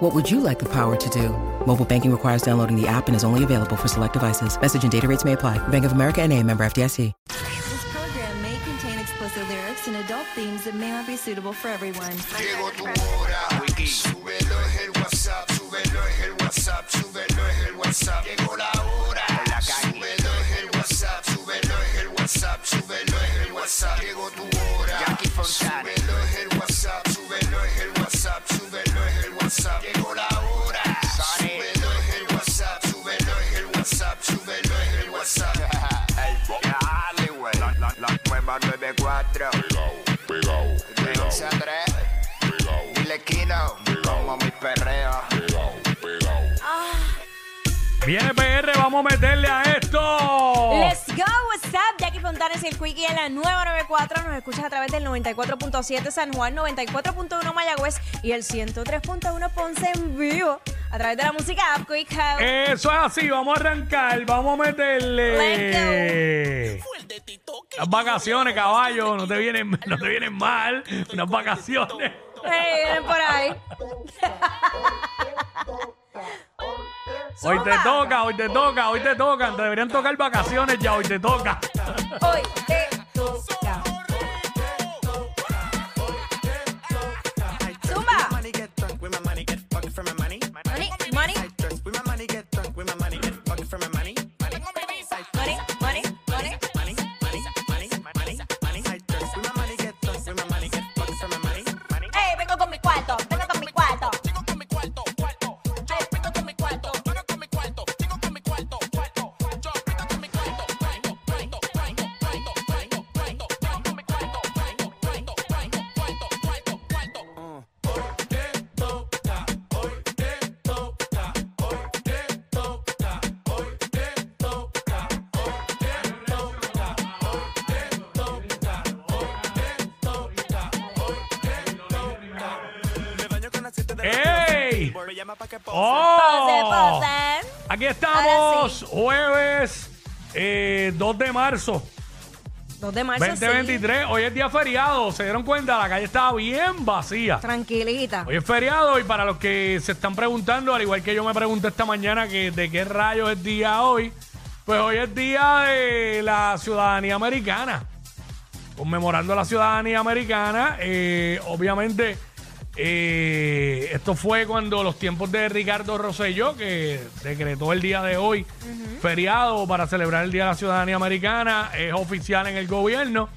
What would you like the power to do? Mobile banking requires downloading the app and is only available for select devices. Message and data rates may apply. Bank of America and a member FDIC. This program may contain explicit lyrics and adult themes that may not be suitable for everyone. Llegó tu Viene PR, vamos a meterle a esto. Let's go, what's up? Jackie Fontanes y el Quickie en la 994. Nos escuchas a través del 94.7 San Juan, 94.1 Mayagüez y el 103.1 Ponce en vivo. A través de la música App Quick House. Eso es así, vamos a arrancar, vamos a meterle. Las vacaciones, caballo, no te vienen, no te vienen mal. Unas vacaciones. Hey, vienen por ahí. Hoy te toca, hoy te toca, hoy te toca. Te deberían tocar vacaciones ya, hoy te toca. Hoy te toca. ¡Ey! Me llama pa' que pose. ¡Oh! pose. Aquí estamos, jueves eh, 2 de marzo. 2 de marzo, sí. 2023, hoy es día feriado, se dieron cuenta, la calle estaba bien vacía. Tranquilita. Hoy es feriado y para los que se están preguntando, al igual que yo me pregunté esta mañana que de qué rayos es día hoy, pues hoy es día de la ciudadanía americana. Conmemorando la ciudadanía americana, eh, obviamente eh, esto fue cuando los tiempos de Ricardo Rosselló, que decretó el día de hoy feriado para celebrar el Día de la Ciudadanía Americana, es oficial en el gobierno.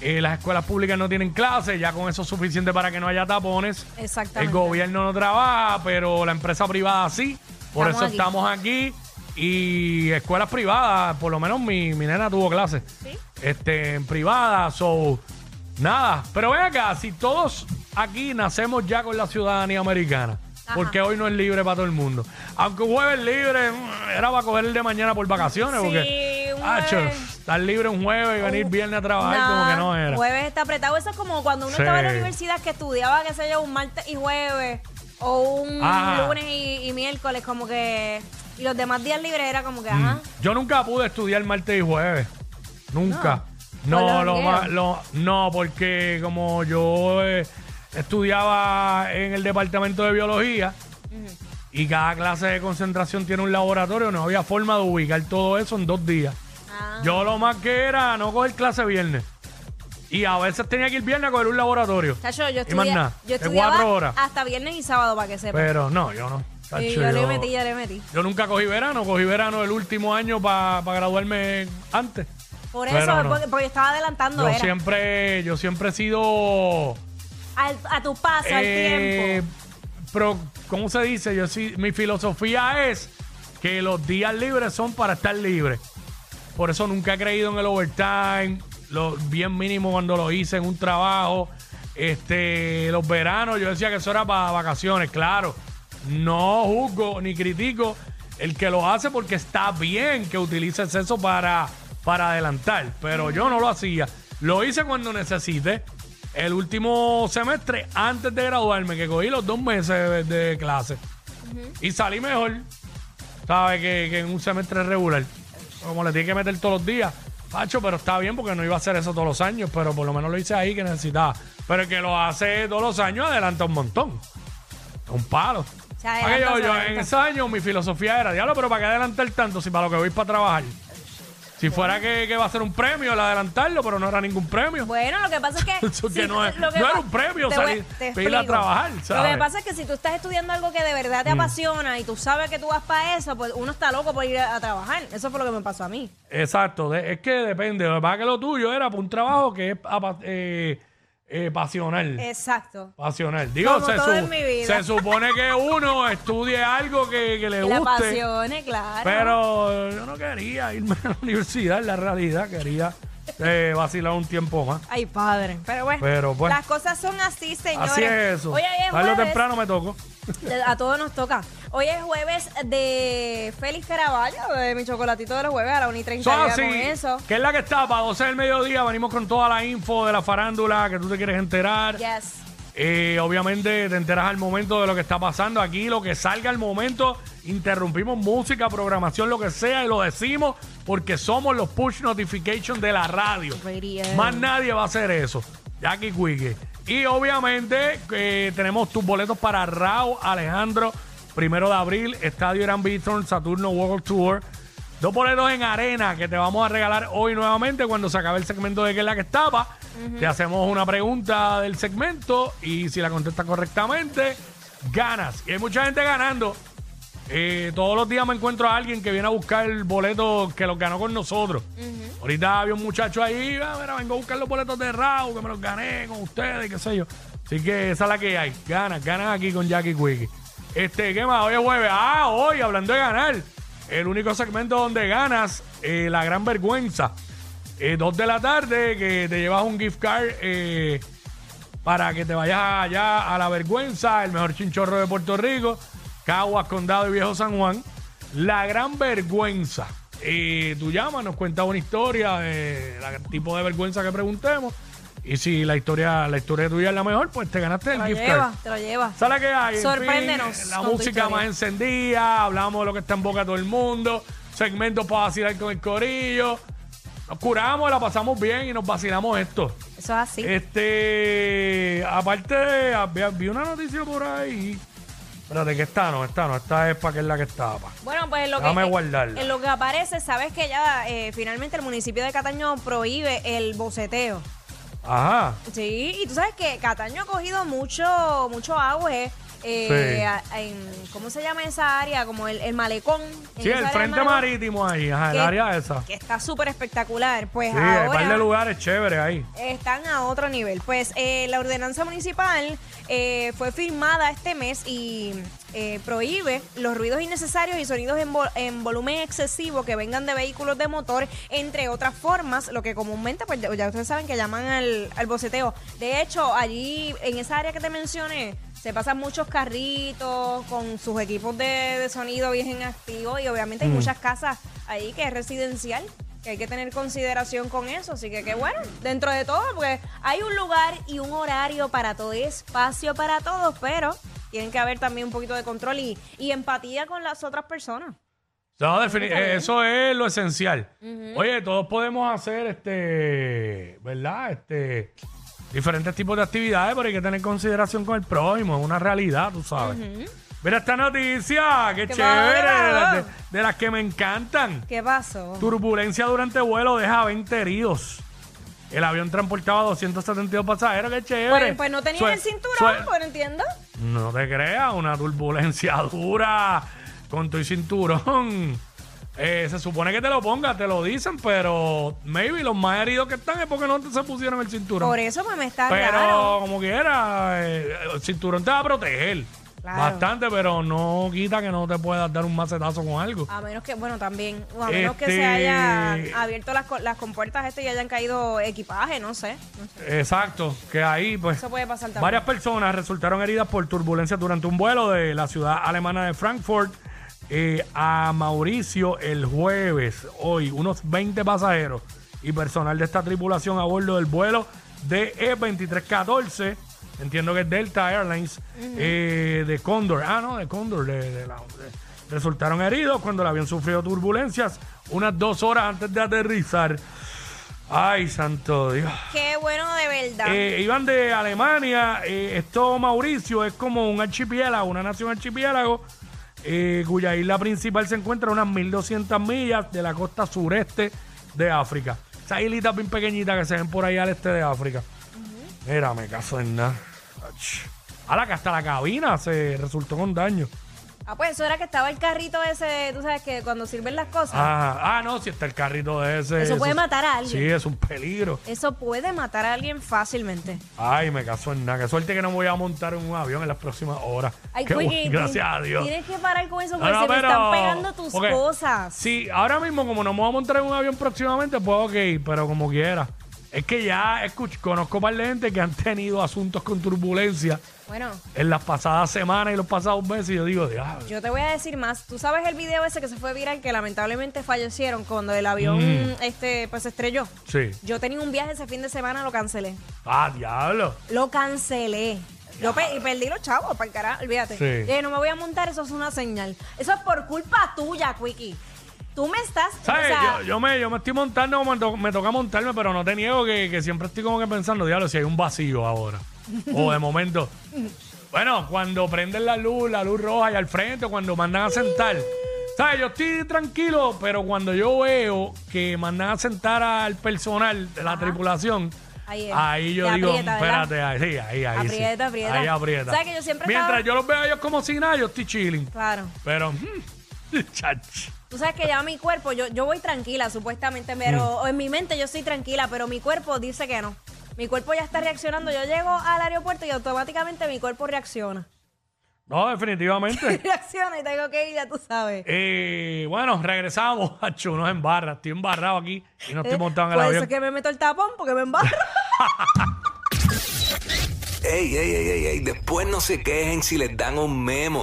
Eh, las escuelas públicas no tienen clases, ya con eso es suficiente para que no haya tapones. Exactamente. El gobierno no trabaja, pero la empresa privada sí. Por Estamos eso aquí. estamos aquí. Y escuelas privadas, por lo menos mi, mi nena tuvo clases. Sí. Este, en privada, so. Nada. Pero ven acá, si todos aquí nacemos ya con la ciudadanía americana, porque hoy no es libre para todo el mundo. Aunque un jueves libre mm, era para coger el de mañana por vacaciones, Sí, porque. estar libre un jueves y venir viernes a trabajar como que no era. Jueves está apretado. Eso es como cuando uno Sí. estaba en la universidad que estudiaba, qué sé yo, un martes y jueves. O un lunes y, y miércoles, como que. Y los demás días libres era como que, ajá. Yo nunca pude estudiar martes y jueves. Nunca. No. No, lo lo- no, porque como yo eh, estudiaba en el departamento de biología y cada clase de concentración tiene un laboratorio, no había forma de ubicar todo eso en dos días. Ah. Yo lo más que era no coger clase viernes. Y a veces tenía que ir viernes a coger un laboratorio. Chacho, yo, Y más estudia- nada, yo de estudiaba cuatro horas. hasta viernes y sábado, para que sepa. Pero no, yo no. y yo le metí, yo le metí. yo nunca cogí verano, cogí verano el último año para graduarme antes. Por Pero eso, no. porque, porque estaba adelantando, Yo era. siempre, yo siempre he sido Al- a tu paso, al eh, tiempo. Pero, ¿cómo se dice? Yo sí, mi filosofía es que los días libres son para estar libres. Por eso nunca he creído en el overtime. Lo bien mínimo cuando lo hice en un trabajo. Este, los veranos, yo decía que eso era para vacaciones, claro. No juzgo ni critico el que lo hace porque está bien que utilices eso para, para adelantar. Pero yo no lo hacía. Lo hice cuando necesité. El último semestre, antes de graduarme, que cogí los dos meses de, de clase. Y salí mejor, ¿sabes? Que, que en un semestre regular. Como le tiene que meter todos los días. Pacho, pero está bien porque no iba a hacer eso todos los años, pero por lo menos lo hice ahí que necesitaba. Pero el que lo hace todos los años adelanta un montón. Un palo. Se ¿Para qué adelanta, yo, se yo adelanta. en esos años mi filosofía era, diablo, pero ¿para qué adelantar tanto si para lo que voy para trabajar? Si fuera que, que va a ser un premio el adelantarlo, pero no era ningún premio. Bueno, lo que pasa es que. Eso que si- no es- lo que no era pa- un premio te voy- salir- te ir a explico. trabajar, Lo ¿sabes? Mm. que pasa es que si tú estás estudiando algo que de verdad te apasiona y tú sabes que tú vas para eso, pues uno está loco por ir a, a trabajar. Eso fue lo que me pasó a mí. Exacto, de- es que depende. Lo que pasa es que lo tuyo era para un trabajo que es apa- eh, eh, pasional. Exacto. Pasional. Digo, Como se, todo en mi vida. se supone que uno estudie algo que, que le Que la guste. claro. Pero yo no quería irme a la universidad, en la realidad. Quería eh, vacilar un tiempo más. Ay, padre. Pero bueno, Pero, pues, las cosas son así, señores. Así es eso. Hoy es Tarde o jueves. temprano me tocó. A todos nos toca. Hoy es jueves de Félix Caraballo, de mi chocolatito de los jueves a la 1 y 30 So, ya así, con eso. que es la que está para 12 del mediodía. Venimos con toda la info de la farándula que tú te quieres enterar. Yes. Eh, obviamente te enteras al momento de lo que está pasando aquí, lo que salga al momento. Interrumpimos música, programación, lo que sea y lo decimos porque somos los push notifications de la radio. Radio. Más nadie va a hacer eso. Jackie Quickie. Y obviamente eh, tenemos tus boletos para Raúl Alejandro, primero de abril, Estadio Irán Bithorn, Saturno World Tour. Dos boletos en arena que te vamos a regalar hoy nuevamente cuando se acabe el segmento de que es la que estaba. Te hacemos una pregunta del segmento y si la contestas correctamente, ganas. Y hay mucha gente ganando. Eh, todos los días me encuentro a alguien que viene a buscar el boleto que los ganó con nosotros. Ahorita había un muchacho ahí, ah, mira, vengo a buscar los boletos de Raúl, que me los gané con ustedes, qué sé yo. Así que esa es la que hay. Ganas, ganas aquí con Jackie Quickie. Este, ¿qué más? Hoy es jueves. Ah, hoy, hablando de ganar. El único segmento donde ganas, eh, la gran vergüenza. Eh, dos de la tarde, que te llevas un gift card eh, para que te vayas allá a la vergüenza, el mejor chinchorro de Puerto Rico, Caguas, Condado y Viejo San Juan. La gran vergüenza. Eh, tú llamas, nos cuentas una historia el tipo de vergüenza que preguntemos. Y si la historia, la historia tuya es la mejor, pues te ganaste Te el lo gift lleva, card. te lo lleva. ¿Sabes qué hay? En Sorpréndenos fin, la música más encendida, hablamos de lo que está en boca de todo el mundo, segmentos para vacilar con el corillo. Nos curamos, la pasamos bien y nos vacilamos esto. Eso es así. Este, aparte, había- vi una noticia por ahí. Espérate, que esta no, esta no, esta es para que es la que estaba. Bueno, pues en lo, Déjame que, guardarla. en lo que aparece, sabes que ya eh, finalmente el municipio de Cataño prohíbe el boceteo. Ajá. Sí, y tú sabes que Cataño ha cogido mucho, mucho auge. Eh, Sí. a- en, ¿Cómo se llama esa área? Como el, el malecón. en Sí, esa el área frente malecón, marítimo ahí, ajá, el que- área esa. Que está súper espectacular. Pues Sí, hay un par de ahora lugares chéveres ahí. están a otro nivel. Pues eh, la ordenanza municipal eh, fue firmada este mes y eh, prohíbe los ruidos innecesarios y sonidos en, vo- en volumen excesivo que vengan de vehículos de motor, entre otras formas, lo que comúnmente, pues ya ya ustedes saben que llaman al, al boceteo. De hecho, allí, en esa área que te mencioné, se pasan muchos carritos con sus equipos de, de sonido bien activos y obviamente hay muchas casas ahí que es residencial que hay que tener consideración con eso. Así que qué bueno, dentro de todo, porque hay un lugar y un horario para todo, hay espacio para todos, pero tienen que haber también un poquito de control y, y empatía con las otras personas. No, eh, eso es lo esencial. Oye, todos podemos hacer este, ¿verdad? Este, diferentes tipos de actividades, pero hay que tener consideración con el prójimo, es una realidad, tú sabes. Mira esta noticia, qué ¿Qué chévere, pasó? de, las- de- de las que me encantan. ¿Qué pasó? Turbulencia durante vuelo deja 20 heridos. El avión transportaba 272 pasajeros, qué chévere. Pues, pues no tenían Sue- el cinturón, sue- pues no entiendo. no te creas, una turbulencia dura con tu cinturón. Eh, se supone que te lo pongas, te lo dicen, pero maybe los más heridos que están es porque no te se pusieron el cinturón. Por eso pues me está pero raro. como quiera, eh, el cinturón te va a proteger Claro. bastante, pero no quita que no te puedas dar un macetazo con algo. A menos que, bueno, también, o a menos que Este- se hayan abierto las, las compuertas este y hayan caído equipaje, no sé. No sé. Exacto, que ahí pues Eso puede pasar también. varias personas resultaron heridas por turbulencia durante un vuelo de la ciudad alemana de Frankfurt eh, a Mauricio el jueves. Hoy, unos 20 pasajeros y personal de esta tripulación a bordo del vuelo de E2314, entiendo que es Delta Airlines, eh, de Condor. Ah, no, de Condor, de, de la- de- resultaron heridos cuando el avión sufrió turbulencias unas dos horas antes de aterrizar. Ay, santo Dios. Qué bueno de verdad. Eh, iban de Alemania. eh, esto, Mauricio, es como un archipiélago, una nación archipiélago, eh, cuya isla principal se encuentra a unas 1200 millas de la costa sureste de África. Esas islitas bien pequeñitas que se ven por ahí al este de África. Mira, me caso en nada. Ach. A la que hasta la cabina se resultó con daño. Ah, pues eso era que estaba el carrito ese, tú sabes que cuando sirven las cosas, Ah, ah, no, si está el carrito de ese. Eso puede matar a alguien. Sí, es un peligro. eso puede matar a alguien fácilmente. Ay, me caso en nada. Qué suerte que no me voy a montar en un avión en las próximas horas. Ay, Qué Quickie, bu- gracias a Dios. Tienes que parar con eso No, porque no, se me pero- están pegando tus ok. cosas. Sí, ahora mismo como no me voy a montar en un avión próximamente, pues ok, pero como quiera. Es que ya escuch- conozco par de gente que han tenido asuntos con turbulencia Bueno, en las pasadas semanas y los pasados meses y yo digo, diablo. yo te voy a decir más. ¿Tú sabes el video ese que se fue viral que lamentablemente fallecieron cuando el avión Mm. este pues se estrelló? Sí. Yo tenía un viaje ese fin de semana, lo cancelé. Ah, diablo. Lo cancelé. Yo pe- y perdí los chavos, para el carajo, olvídate. Sí. Dije, no me voy a montar, eso es una señal. Eso es por culpa tuya, Quickie. Tú me estás. ¿Sabes? o sea, yo, yo me, yo me estoy montando como me, to- me toca montarme, pero no te niego que, que siempre estoy como que pensando, diablo, si hay un vacío ahora. o de momento. Bueno, cuando prenden la luz, la luz roja y al frente, cuando mandan a sentar. ¿Sabes? Yo estoy tranquilo, pero cuando yo veo que mandan a sentar al personal de la tripulación, Ahí es. yo Te digo, aprieta, ¿verdad? espérate, ahí, sí, ahí, ahí. sí. Aprieta, aprieta. Ahí aprieta. ¿Sabes que yo siempre Mientras estaba- yo los veo a ellos como si nada, yo estoy chilling. Claro. Pero, mm, chach. Tú sabes que ya mi cuerpo, yo, yo voy tranquila, supuestamente, pero Mm. en mi mente yo estoy tranquila, pero mi cuerpo dice que no. Mi cuerpo ya está reaccionando. Yo llego al aeropuerto y automáticamente mi cuerpo reacciona. No, definitivamente. reacciona y tengo que ir, ya tú sabes. Eh, bueno, regresamos a Chunos en barra. Estoy embarrado aquí y no estoy Eh, montado en el Por eso avión. es que me meto el tapón, porque me embarro. Ey, ey, ey, ey, ey, después no se quejen si les dan un memo.